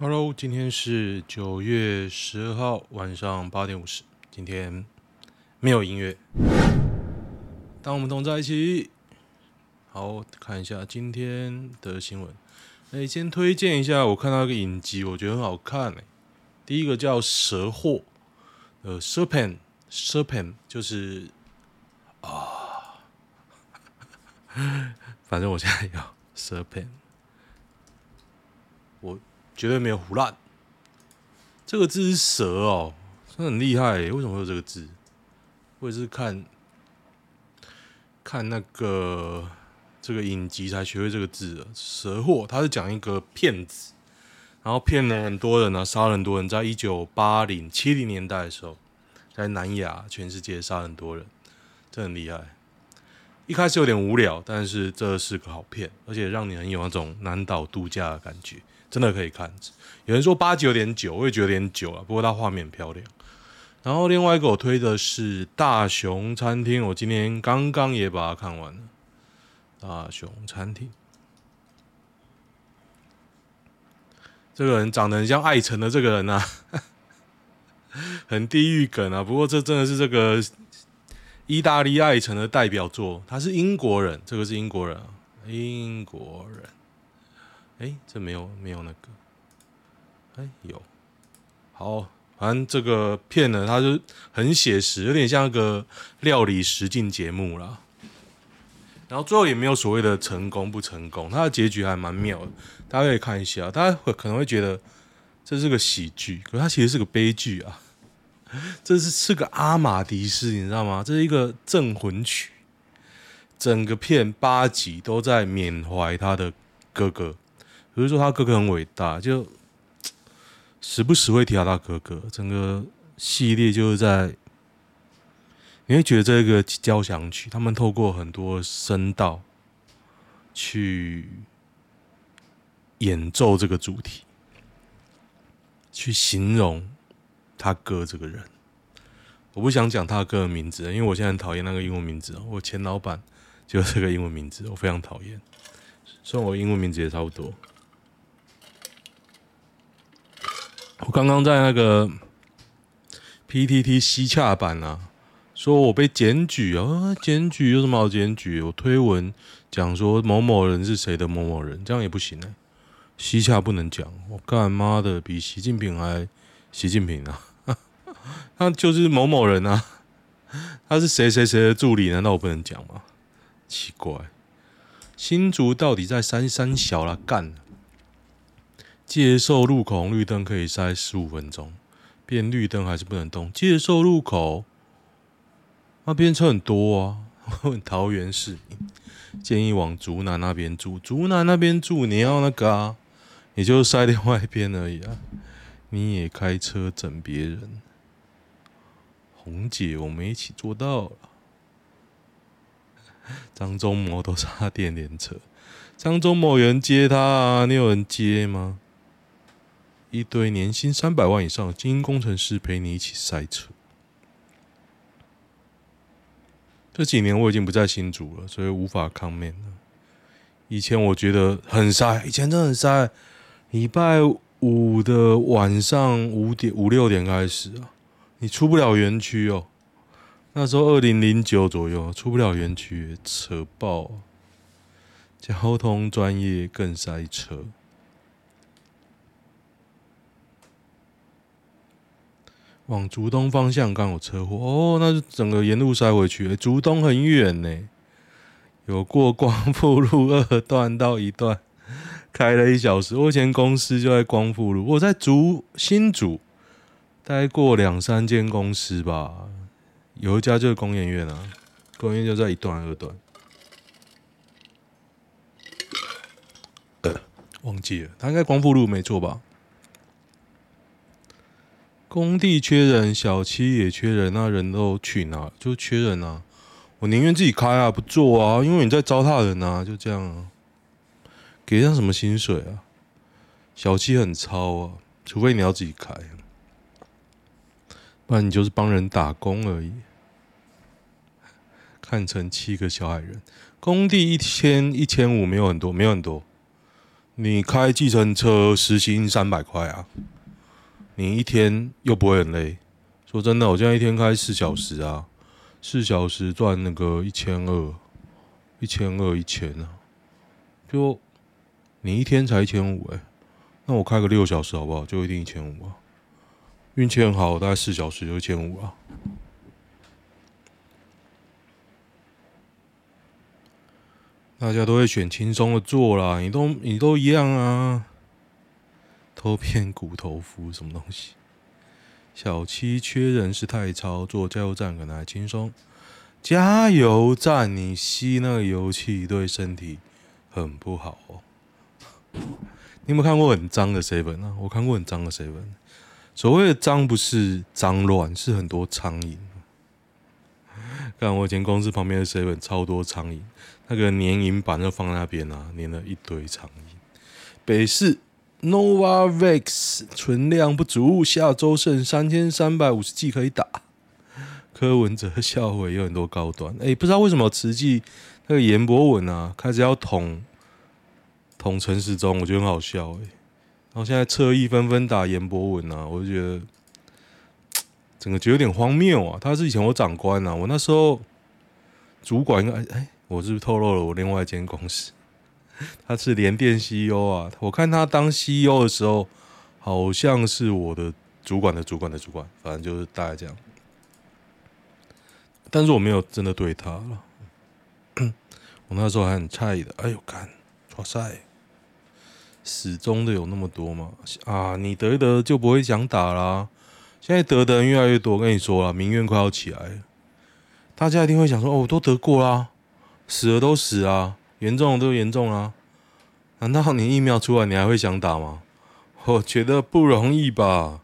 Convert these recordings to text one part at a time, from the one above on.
Hello，今天是九月十二号晚上八点五十。今天没有音乐，当我们同在一起。好，看一下今天的新闻。哎，先推荐一下，我看到一个影集，我觉得很好看。哎，第一个叫《蛇祸》，呃，Serpent，Serpent 就是啊，反正我现在要 Serpent，我。绝对没有唬烂，这个字是蛇哦，真的很厉害。为什么会有这个字？我也是看看那个这个影集才学会这个字的。蛇祸，他是讲一个骗子，然后骗了很多人啊，杀了很多人。在一九八零七零年代的时候，在南亚全世界杀很多人，这很厉害。一开始有点无聊，但是这是个好片，而且让你很有那种南岛度假的感觉。真的可以看，有人说八集有点久，我也觉得有点久了。不过它画面漂亮。然后另外一个我推的是《大熊餐厅》，我今天刚刚也把它看完了。《大熊餐厅》这个人长得很像艾成的这个人啊，很地狱梗啊。不过这真的是这个意大利爱成的代表作，他是英国人，这个是英国人啊，英国人。哎、这没有没有那个，哎、有，好，反正这个片呢，它就很写实，有点像一个料理实境节目啦。然后最后也没有所谓的成功不成功，它的结局还蛮妙的，大家可以看一下。大家会可能会觉得这是个喜剧，可它其实是个悲剧啊。这是是个阿玛迪斯，你知道吗？这是一个镇魂曲，整个片八集都在缅怀他的哥哥。比如说他哥哥很伟大，就时不时会提到他哥哥。整个系列就是在，你会觉得这个交响曲，他们透过很多声道去演奏这个主题，去形容他哥这个人。我不想讲他哥的名字，因为我现在很讨厌那个英文名字。我前老板就是这个英文名字，我非常讨厌。虽然我英文名字也差不多。我刚刚在那个 PTT 西洽版啊，说我被检举啊，检举有什么好检举？我推文讲说某某人是谁的某某人，这样也不行呢、欸。西洽不能讲，我干妈的比习近平还习近平啊！他就是某某人啊，他是谁谁谁的助理？难道我不能讲吗？奇怪，新竹到底在三三小了干？接受路口红绿灯可以塞十五分钟，变绿灯还是不能动。接受路口那边车很多啊。桃园市民建议往竹南那边住，竹南那边住你要那个啊，也就塞另外一边而已啊。你也开车整别人，红姐我们一起做到了。张忠谋都差电联车，张忠谋有人接他啊？你有人接吗？一堆年薪三百万以上的精英工程师陪你一起塞车。这几年我已经不在新竹了，所以无法抗面了。以前我觉得很塞，以前真的很塞。礼拜五的晚上五点五六点开始啊，你出不了园区哦。那时候二零零九左右，出不了园区，扯爆。交通专业更塞车。往竹东方向刚有车祸哦，那就整个沿路塞回去。竹东很远呢，有过光复路二段到一段，开了一小时。我以前公司就在光复路，我在竹新竹待过两三间公司吧，有一家就是工研院啊，工研院就在一段二段。忘记了，他应该光复路没错吧？工地缺人，小七也缺人，那人都去哪？就缺人啊！我宁愿自己开啊，不做啊，因为你在糟蹋人啊，就这样啊。给上什么薪水啊？小七很糙啊，除非你要自己开，不然你就是帮人打工而已。看成七个小矮人，工地一千一千五没有很多，没有很多。你开计程车时薪三百块啊，你一天又不会很累。说真的，我现在一天开四小时啊，四小时赚那个一千二，一千二一千啊，就你一天才一千五哎，那我开个六小时好不好？就一定一千五啊。运气很好，大概四小时就一千五啊。大家都会选轻松的做啦，你都你都一样啊。偷骗骨头夫什么东西？小七缺人是太超，做加油站可能还轻松。加油站你吸那个油气对身体很不好哦。你有没有看过很脏的 seven 啊？我看过很脏的 seven。所谓的脏不是脏乱，是很多苍蝇。看我以前公司旁边的 seven 超多苍蝇。那个粘蝇板就放在那边啊，粘了一堆苍蝇。北市 Novavax 存量不足，下周剩三千三百五十剂可以打。柯文哲校委有很多高端，哎、不知道为什么慈济那个严博文啊，开始要捅捅陈时中，我觉得很好笑哎、然后现在侧翼纷纷打严博文啊，我就觉得 整个觉得有点荒谬啊。他是以前我长官啊，我那时候主管应该哎。我是不是透露了我另外一间公司？他是联电 CEO 啊，我看他当 CEO 的时候，好像是我的主管的主管的主管，反正就是大概这样。但是我没有真的对他了，我那时候还很诧异的。哎呦干，哇塞，始终的有那么多吗？啊，你得一得就不会想打啦。现在得的人越来越多，我跟你说了，民怨快要起来，大家一定会想说：哦，我都得过啦。死了都死啊，严重都严重啊。难道你疫苗出来，你还会想打吗？我觉得不容易吧。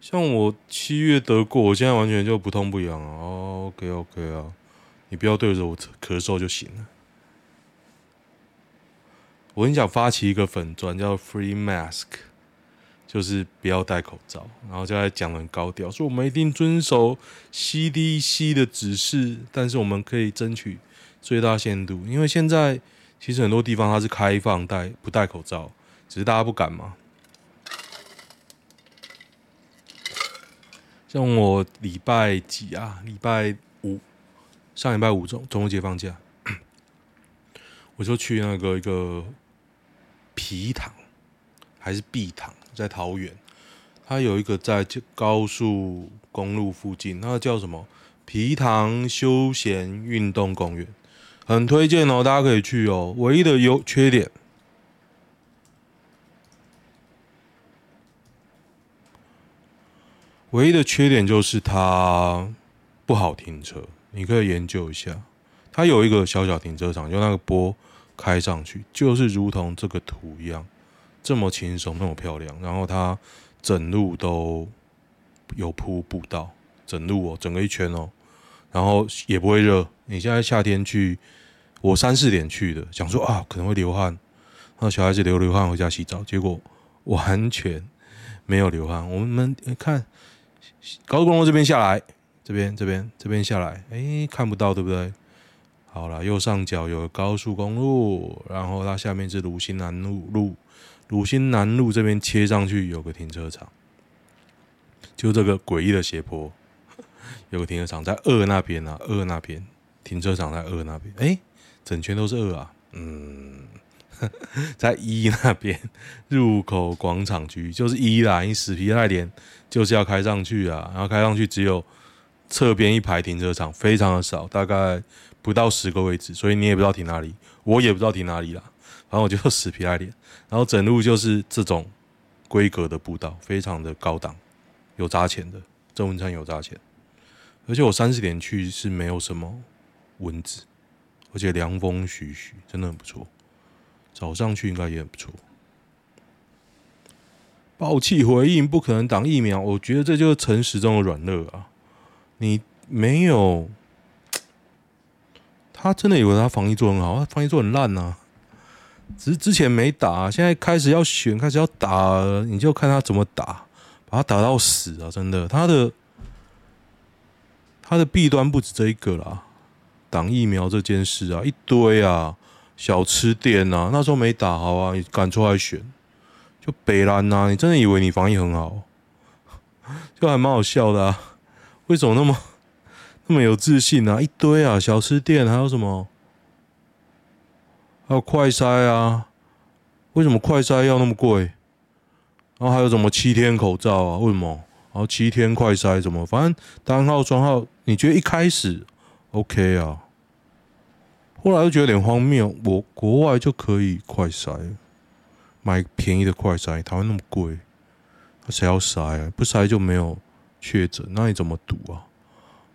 像我七月得过，我现在完全就不痛不痒啊。哦，OK OK 啊，你不要对着我咳嗽就行了。我很想发起一个粉专，叫 Free Mask。就是不要戴口罩，然后就在讲很高调，说我们一定遵守 CDC 的指示，但是我们可以争取最大限度，因为现在其实很多地方它是开放戴不戴口罩，只是大家不敢嘛。像我礼拜几啊？礼拜五，上礼拜五中中秋节放假，我就去那个一个皮糖还是碧塘。在桃园，它有一个在高速公路附近，那个叫什么？皮塘休闲运动公园，很推荐哦，大家可以去哦。唯一的优缺点，唯一的缺点就是它不好停车，你可以研究一下。它有一个小小停车场，就那个坡开上去，就是如同这个图一样。这么轻松，那么漂亮，然后它整路都有铺步道，整路哦，整个一圈哦，然后也不会热。你现在夏天去，我三四点去的，想说啊可能会流汗，那小孩子流流汗回家洗澡，结果完全没有流汗。我们看高速公路这边下来，这边这边这边下来，哎，看不到对不对？好了，右上角有高速公路，然后它下面是鲁新南路路。鲁新南路这边切上去有个停车场，就这个诡异的斜坡，有个停车场在二那边啊，二那边停车场在二那边，哎，整圈都是二啊，嗯，在一那边入口广场区就是一啦，你死皮赖脸就是要开上去啊，然后开上去只有侧边一排停车场，非常的少，大概不到十个位置，所以你也不知道停哪里，我也不知道停哪里啦。然后我就死皮赖脸，然后整路就是这种规格的步道，非常的高档，有砸钱的，郑文灿有砸钱，而且我三四点去是没有什么蚊子，而且凉风徐徐，真的很不错。早上去应该也很不错。爆气回应不可能挡疫苗，我觉得这就是陈时中的软肋啊！你没有，他真的以为他防疫做很好，他防疫做很烂呐、啊。只是之前没打，现在开始要选，开始要打，你就看他怎么打，把他打到死啊！真的，他的他的弊端不止这一个啦，挡疫苗这件事啊，一堆啊，小吃店啊，那时候没打好啊，你敢出来选，就北兰呐，你真的以为你防疫很好？就还蛮好笑的啊，为什么那么 那么有自信啊？一堆啊，小吃店还有什么？还有快筛啊？为什么快筛要那么贵？然后还有什么七天口罩啊？为什么？然后七天快筛怎么？反正单号双号，你觉得一开始 OK 啊？后来又觉得有点荒谬。我国外就可以快筛，买便宜的快筛，台湾那么贵，谁要筛啊？不筛就没有确诊，那你怎么赌啊？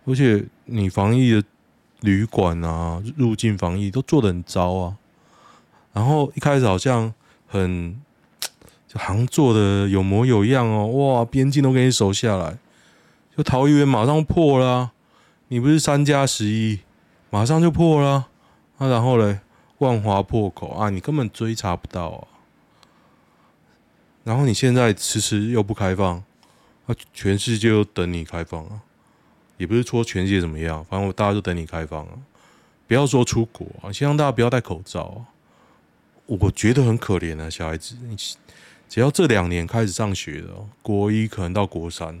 而且你防疫的旅馆啊，入境防疫都做得很糟啊。然后一开始好像很。就好像做的有模有样哦，哇，边境都给你守下来，就桃园马上破了，你不是三加十一，马上就破了啊，然后嘞，万华破口啊，你根本追查不到啊，然后你现在迟迟又不开放，全世界都等你开放啊，也不是说全世界怎么样，反正大家都等你开放啊，不要说出国啊，希望大家不要戴口罩啊，我觉得很可怜啊，小孩子。只要这两年开始上学的，国一可能到国三，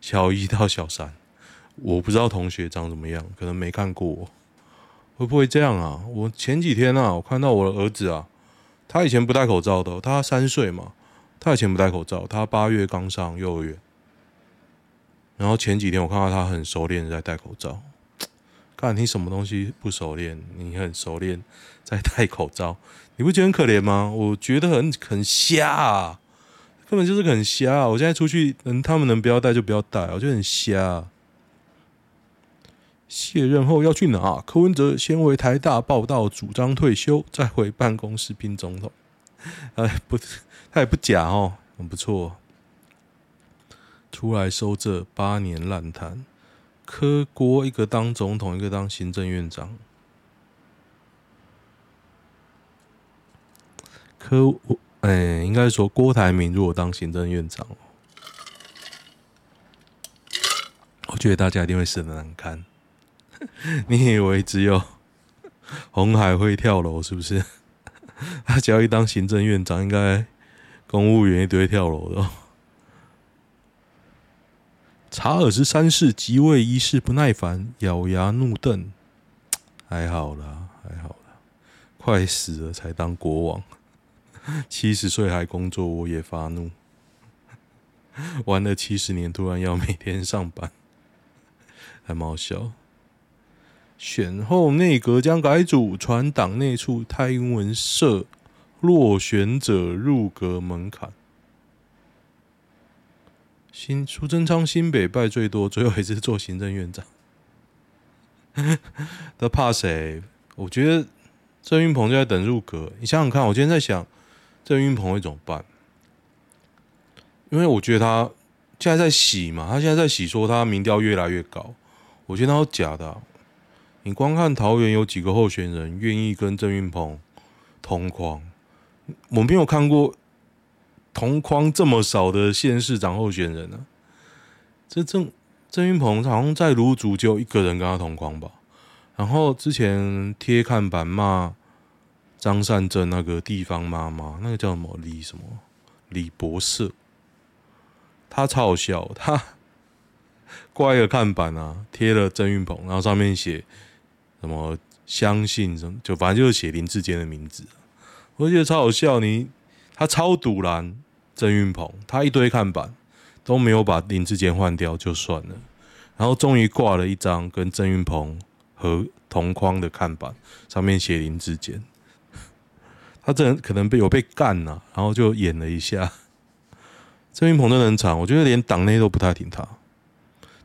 小一到小三，我不知道同学长怎么样，可能没看过，会不会这样啊？我前几天啊，我看到我的儿子啊，他以前不戴口罩的，他三岁嘛，他以前不戴口罩，他八月刚上幼儿园，然后前几天我看到他很熟练在戴口罩，看你什么东西不熟练，你很熟练在戴口罩。你不觉得很可怜吗？我觉得很很瞎啊，根本就是很瞎啊。我现在出去，能他们能不要戴就不要戴，我觉得很瞎啊。卸任后要去哪？柯文哲先回台大报道，主张退休，再回办公室拼总统。哎，不，他也不假哦，很不错。出来收这八年烂摊，柯郭一个当总统，一个当行政院长。柯我哎，应该说郭台铭如果当行政院长，我觉得大家一定会死得难堪。你以为只有红海会跳楼是不是？他只要一当行政院长，应该公务员一堆跳楼的。查尔斯三世即位仪式不耐烦，咬牙怒瞪。还好啦，还好啦，快死了才当国王。七十岁还工作，我也发怒。玩了七十年，突然要每天上班，还蛮好笑。选后内阁将改组，传党内处蔡英文社落选者入阁门槛。新苏贞昌新北败最多，最后一次做行政院长。他怕谁？我觉得郑运鹏就在等入阁。你想想看，我今天在想。郑运鹏会怎么办？因为我觉得他现在在洗嘛，他现在在洗，说他民调越来越高。我觉得他是假的。你光看桃园有几个候选人愿意跟郑运鹏同框，我没有看过同框这么少的县市长候选人啊。这郑郑运鹏好像在芦竹就一个人跟他同框吧。然后之前贴看板骂。张善政那个地方妈妈，那个叫什么李什么李博士，他超好笑，他 挂一个看板啊，贴了郑运鹏，然后上面写什么相信什么，就反正就是写林志坚的名字，我觉得超好笑。你他超赌烂郑运鹏，他一堆看板都没有把林志坚换掉就算了，然后终于挂了一张跟郑运鹏和同框的看板，上面写林志坚。他这人可能被有被干了，然后就演了一下。郑云鹏真的很惨，我觉得连党内都不太挺他。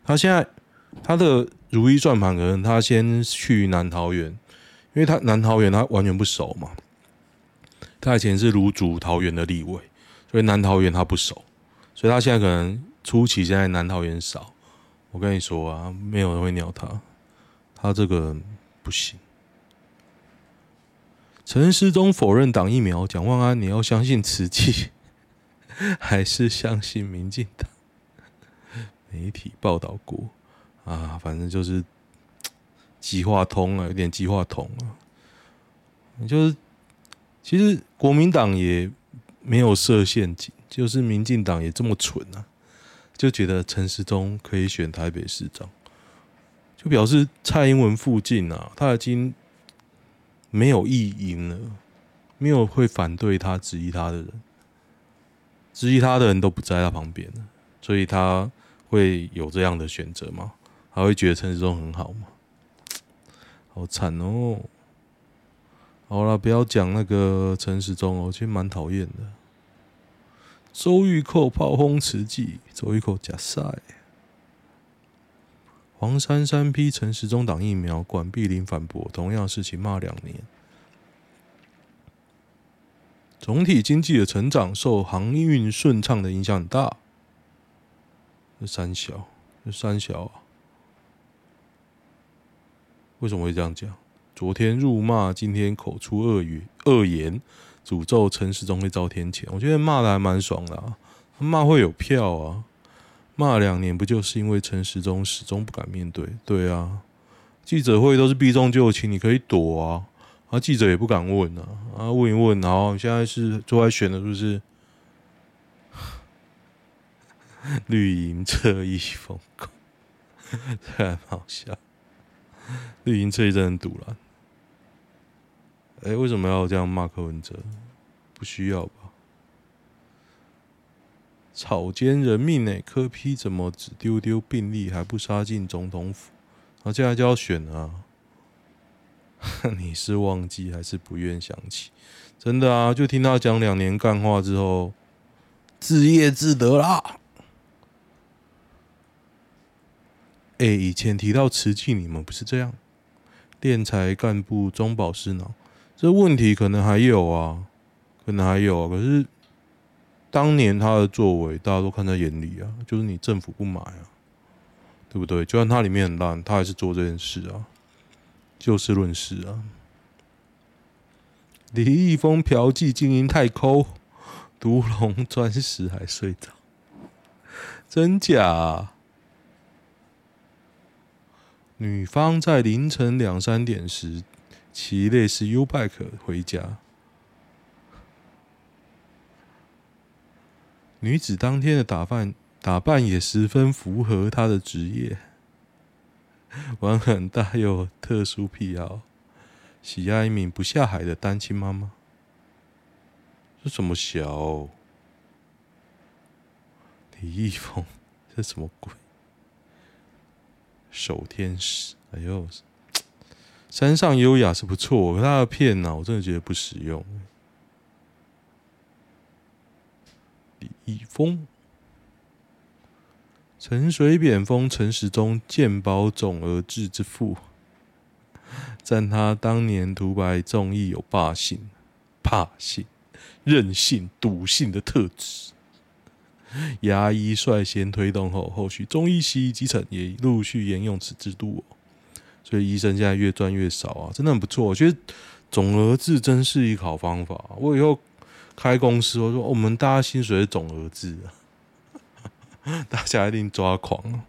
他现在他的如意转盘可能他先去南桃园，因为他南桃园他完全不熟嘛。他以前是芦竹桃园的立委，所以南桃园他不熟，所以他现在可能初期现在南桃园少。我跟你说啊，没有人会鸟他，他这个不行。陈时中否认党疫苗，蒋万安，你要相信慈济，还是相信民进党？媒体报道过啊，反正就是 计划通啊，有点计划通啊。就是其实国民党也没有设陷阱，就是民进党也这么蠢啊，就觉得陈时中可以选台北市长，就表示蔡英文附近啊，他已经没有异音了，没有会反对他、质疑他的人，质疑他的人都不在他旁边了，所以他会有这样的选择吗？他会觉得陈时中很好吗？好惨哦！好了，不要讲那个陈时中哦，其实蛮讨厌的。周玉蔻炮轰慈济，周玉蔻假赛。黄珊珊批陈时中挡疫苗，管碧玲反驳同样事情骂两年。总体经济的成长受航运顺畅的影响很大。这三小，这三小啊？为什么会这样讲？昨天辱骂，今天口出恶语、恶言，诅咒陈时中会遭天谴。我觉得骂的还蛮爽的啊，骂会有票啊。骂两年不就是因为陈时中始终不敢面对？对啊，记者会都是避重就轻，你可以躲啊，啊，记者也不敢问啊，啊，问一问，然后现在是最爱选的，是不是？绿营侧翼疯狗，太好笑。绿营侧翼真的很赌烂。哎、为什么要这样骂柯文哲？不需要吧？草菅人命呢？柯批怎么只丢丢病历，还不杀进总统府？那接下来就要选啊！你是忘记还是不愿想起？真的啊！就听他讲两年干话之后，自业自得啦。哎、以前提到慈济，你们不是这样？电财干部中饱私囊。这问题可能还有啊，可能还有啊。可是当年他的作为，大家都看在眼里啊，就是你政府不买啊，对不对？就算他里面很烂，他还是做这件事啊，就事论事啊。李易峰嫖妓经营太抠，独龙钻石还睡着，真假啊？女方在凌晨两三点时。骑类似 U-Bike 回家，女子当天的打扮打扮也十分符合她的职业，玩很大又特殊癖好，喜爱一名不下海的单亲妈妈。这什么小？李易峰，这什么鬼？守天使，哎呦！山上优雅是不错，可他的片呢，我真的觉得不实用。李易峰、陈水扁封陈时中健保总而治之父，赞他当年独白综艺有霸性、怕性、任性、赌性的特质。牙医率先推动后，后续中医、西医基层也陆续沿用此制度。所以医生现在越赚越少啊，真的很不错。我觉得总额制真是一个好方法。我以后开公司，我说我们大家薪水是总额制啊，大家一定抓狂。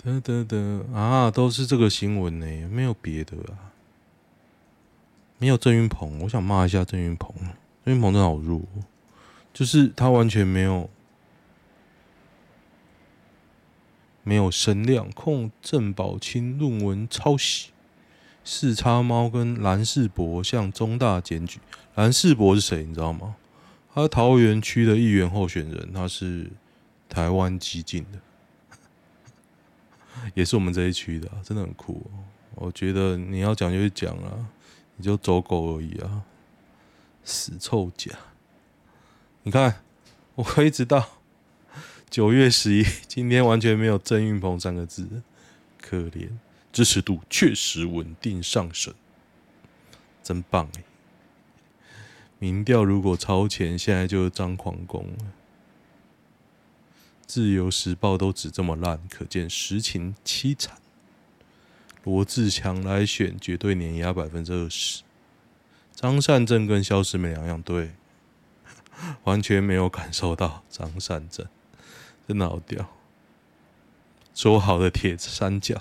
得得得啊，都是这个新闻呢，没有别的啊，没有郑云鹏。我想骂一下郑云鹏，郑云鹏真的好弱，就是他完全没有。没有声量控郑宝清论文抄袭，四叉猫跟蓝世博向中大检举。蓝世博是谁？你知道吗？他桃园区的议员候选人，他是台湾激进的，也是我们这一区的，真的很酷哦。我觉得你要讲就讲啊，你就走狗而已啊，死臭甲！你看，我可以知道。九月十一，今天完全没有郑运鹏三个字，可怜，支持度确实稳定上升，真棒哎！民调如果超前，现在就是张狂攻了。自由时报都只这么烂，可见实情凄惨。罗志强来选，绝对碾压百分之二十。张善政跟消失没两样，对，完全没有感受到张善政。真的好屌！说好的铁三角，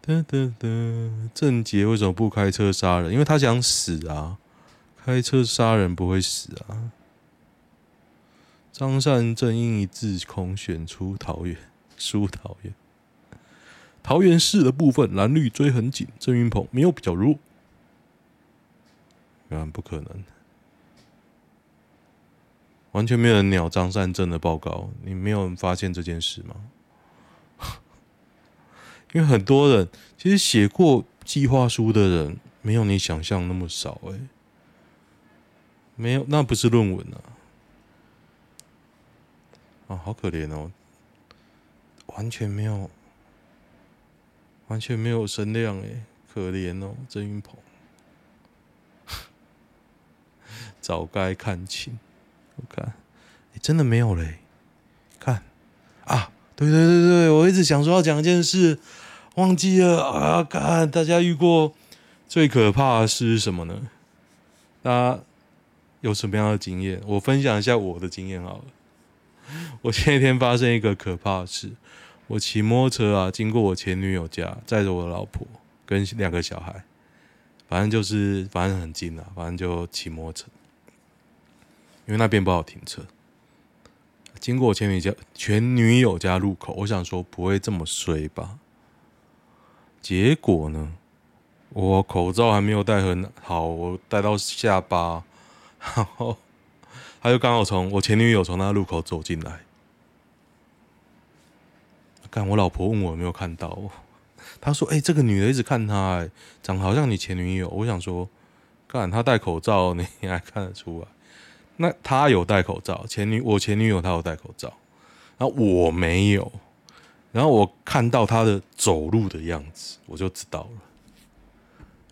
哒哒哒，郑捷为什么不开车杀人？因为他想死啊！开车杀人不会死啊！张善正因一字空选出桃园，输桃园。桃园市的部分蓝绿追很紧，郑云鹏没有比较弱。啊，不可能！完全没有人鸟张善政的报告，你没有人发现这件事吗？因为很多人其实写过计划书的人，没有你想象那么少哎、欸，没有，那不是论文啊！啊，好可怜哦，完全没有，完全没有声量哎，可怜哦，郑运鹏，早该看清，我看，欸、真的没有嘞，看啊，对对对对，我一直想说要讲一件事。忘记了啊！看大家遇过最可怕的事是什么呢？大家有什么样的经验？我分享一下我的经验好了。我前几天发生一个可怕的事，我骑摩托车啊，经过我前女友家，载着我的老婆跟两个小孩，反正就是反正很近啊，反正就骑摩托车，因为那边不好停车。经过我前女家前女友家路口，我想说不会这么衰吧。结果呢？我口罩还没有戴很好，我戴到下巴，然后他就刚好从我前女友从那路口走进来。干，我老婆问我有没有看到，她说：“哎、这个女的一直看他，长得好像你前女友。”我想说，干，她戴口罩，你还看得出来？那她有戴口罩，前女我前女友她有戴口罩，然后我没有。然后我看到他的走路的样子，我就知道了。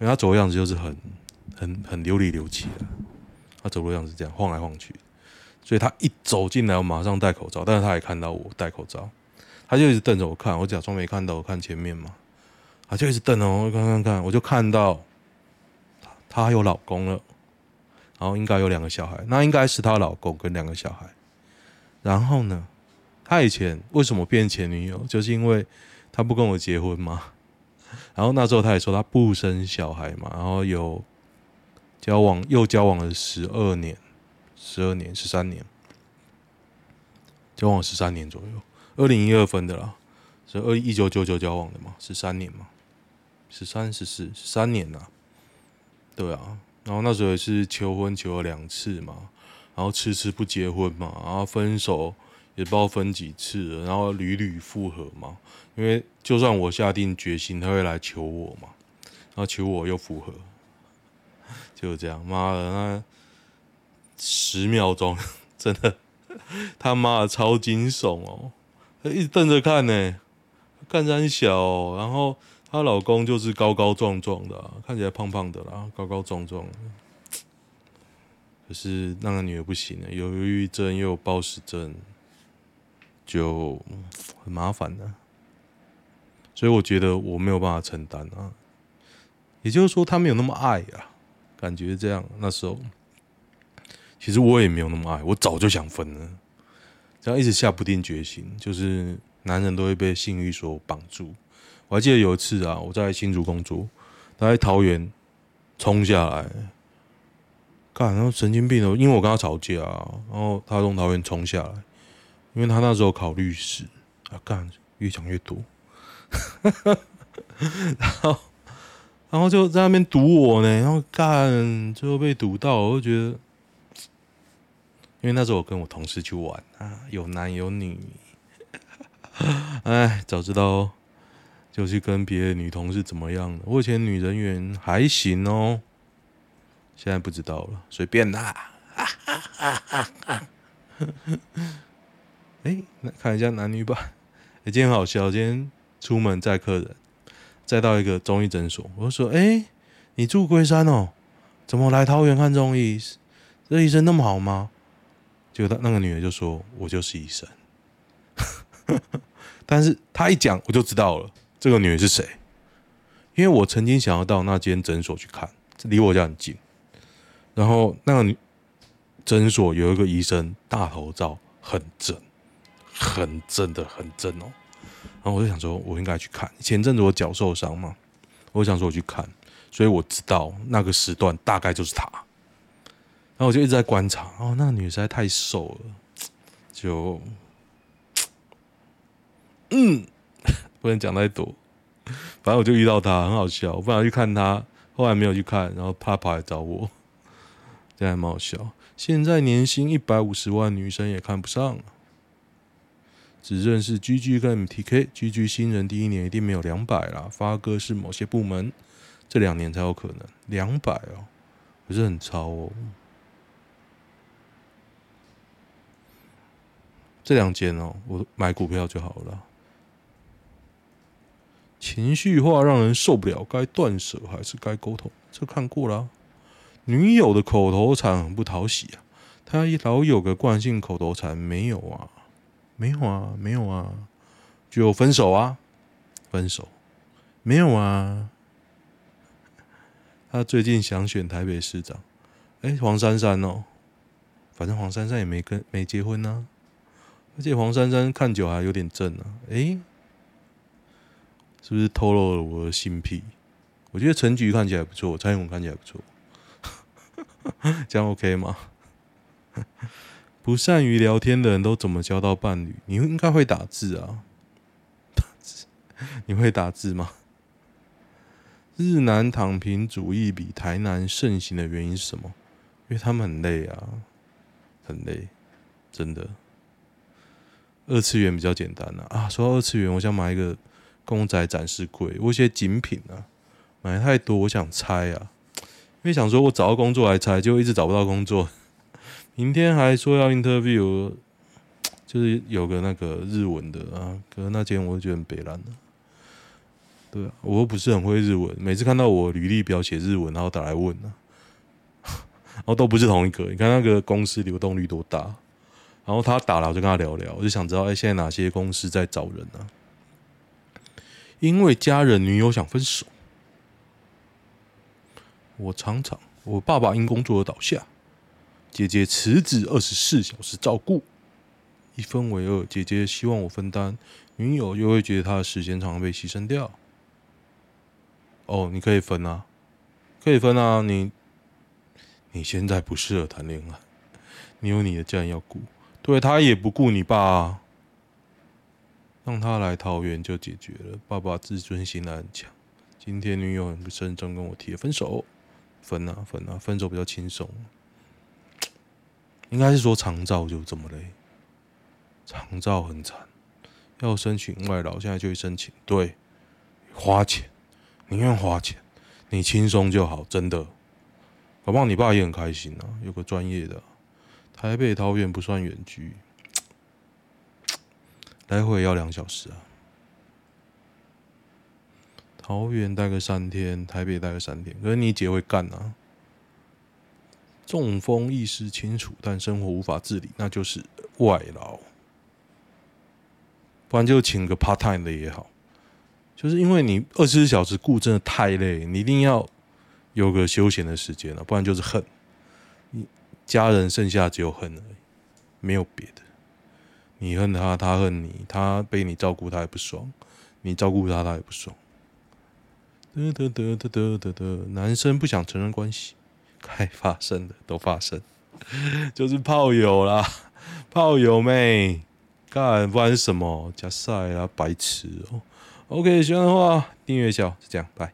因为他走的样子就是很、很、很流里流气的。他走路样子这样晃来晃去，所以他一走进来，我马上戴口罩。但是他也看到我戴口罩，他就一直瞪着我看。我假装没看到，我看前面嘛。他就一直瞪哦，看看看，我就看到他有老公了，然后应该有两个小孩，那应该是她老公跟两个小孩。然后呢？他以前为什么变前女友？就是因为他不跟我结婚嘛。然后那时候他也说他不生小孩嘛。然后有交往，又交往了十二年，十二年，十三年，交往十三年左右。二零一二分的啦，是二一九九九交往的嘛，十三年嘛，十三十四十三年呐。对啊，然后那时候也是求婚求了两次嘛，然后迟迟不结婚嘛，然后分手。也不知道分几次，然后屡屡复合嘛。因为就算我下定决心，他会来求我嘛。然后求我又复合，就这样。妈的，那十秒钟真的他妈的超惊悚哦！一直瞪着看呢，干三小。然后她老公就是高高壮壮的，看起来胖胖的啦，高高壮壮。可是那个女的不行了，有忧郁症又有暴食症。就很麻烦的，所以我觉得我没有办法承担啊。也就是说，他没有那么爱啊，感觉这样。那时候，其实我也没有那么爱，我早就想分了，这样一直下不定决心。就是男人都会被性欲所绑住。我还记得有一次啊，我在新竹工作，他在桃园冲下来，干，然后神经病哦，因为我跟他吵架，然后他从桃园冲下来。因为他那时候考律师，啊干，越讲越多，然后，然后就在那边堵我呢，然后干，最后被堵到，我就觉得，因为那时候我跟我同事去玩啊，有男有女，哎，早知道就去跟别的女同事怎么样了。我以前女人缘还行哦，现在不知道了，随便啦。哎，来看一下男女版。哎，今天很好笑。今天出门载客人，载到一个中医诊所。我就说：“哎，你住龟山哦，怎么来桃园看中医？这医生那么好吗？”结果他那个女的就说：“我就是医生。”但是他一讲，我就知道了这个女人是谁，因为我曾经想要到那间诊所去看，离我家很近。然后那个诊所有一个医生，大头照，很正。很正的，很正哦。然后我就想说，我应该去看。前阵子我脚受伤嘛，我想说我去看，所以我知道那个时段大概就是他。然后我就一直在观察，哦，那个女实在太瘦了，就，嗯，不能讲太多。反正我就遇到他，很好笑。我本来去看他，后来没有去看，然后他跑来找我，这还蛮好笑。现在年薪一百五十万，女生也看不上。只认识 GG 跟 MTK，GG 新人第一年一定没有两百啦。发哥是某些部门这两年才有可能两百哦，不是很超哦。这两间哦，我买股票就好了。情绪化让人受不了，该断舍还是该沟通？这看过了。女友的口头禅很不讨喜啊，他老有个惯性口头禅，没有啊。没有啊，没有啊，就分手啊，分手，没有啊。他最近想选台北市长，哎，黄珊珊哦，反正黄珊珊也没跟没结婚呢、啊，而且黄珊珊看久还有点正啊，哎，是不是透露了我的心癖？我觉得陈菊看起来不错，蔡英文看起来不错，这样 OK 吗？不善于聊天的人都怎么交到伴侣？你应该会打字啊？打字？你会打字吗？日南躺平主义比台南盛行的原因是什么？因为他们很累啊，很累，真的。二次元比较简单啊。啊，说到二次元，我想买一个公仔展示柜，我一些精品啊，买太多，我想拆啊，因为想说我找到工作来拆，就一直找不到工作。明天还说要 interview，就是有个那个日文的啊，可是那间我就觉得很北烂了。对啊，我又不是很会日文，每次看到我履历表写日文，然后打来问啊，然后都不是同一个。你看那个公司流动率多大，然后他打了，我就跟他聊聊，我就想知道，哎，现在哪些公司在找人呢？因为家人女友想分手，我常常我爸爸因工作而倒下。姐姐辞职二十四小时照顾，一分为二。姐姐希望我分担，女友又会觉得她的时间常常被牺牲掉。哦，你可以分啊，可以分啊。你你现在不适合谈恋爱，你有你的家人要顾，对，他也不顾你爸啊。让他来桃园就解决了。爸爸自尊心很强。今天女友很不慎重跟我提了分手，分啊分啊，分手比较轻松。应该是说长照就这么累，长照很惨，要申请外劳，现在就去申请，对，花钱，宁愿花钱，你轻松就好，真的，搞不好你爸也很开心啊，有个专业的，台北桃园不算远距，来回要两小时啊，桃园待个三天，台北待个三天，可是你姐会干啊。中风意识清楚，但生活无法自理，那就是外劳。不然就请个 part time 的也好，就是因为你二十四小时顾真的太累，你一定要有个休闲的时间了，不然就是恨。你家人剩下只有恨而已，没有别的。你恨他，他恨你，他被你照顾他也不爽，你照顾他他也不爽。得得得得得得得，男生不想承认关系。该发生的都发生，就是炮友啦，炮友妹，干不然什么加赛啊，白痴哦。OK，喜欢的话订阅一下，就这样，拜。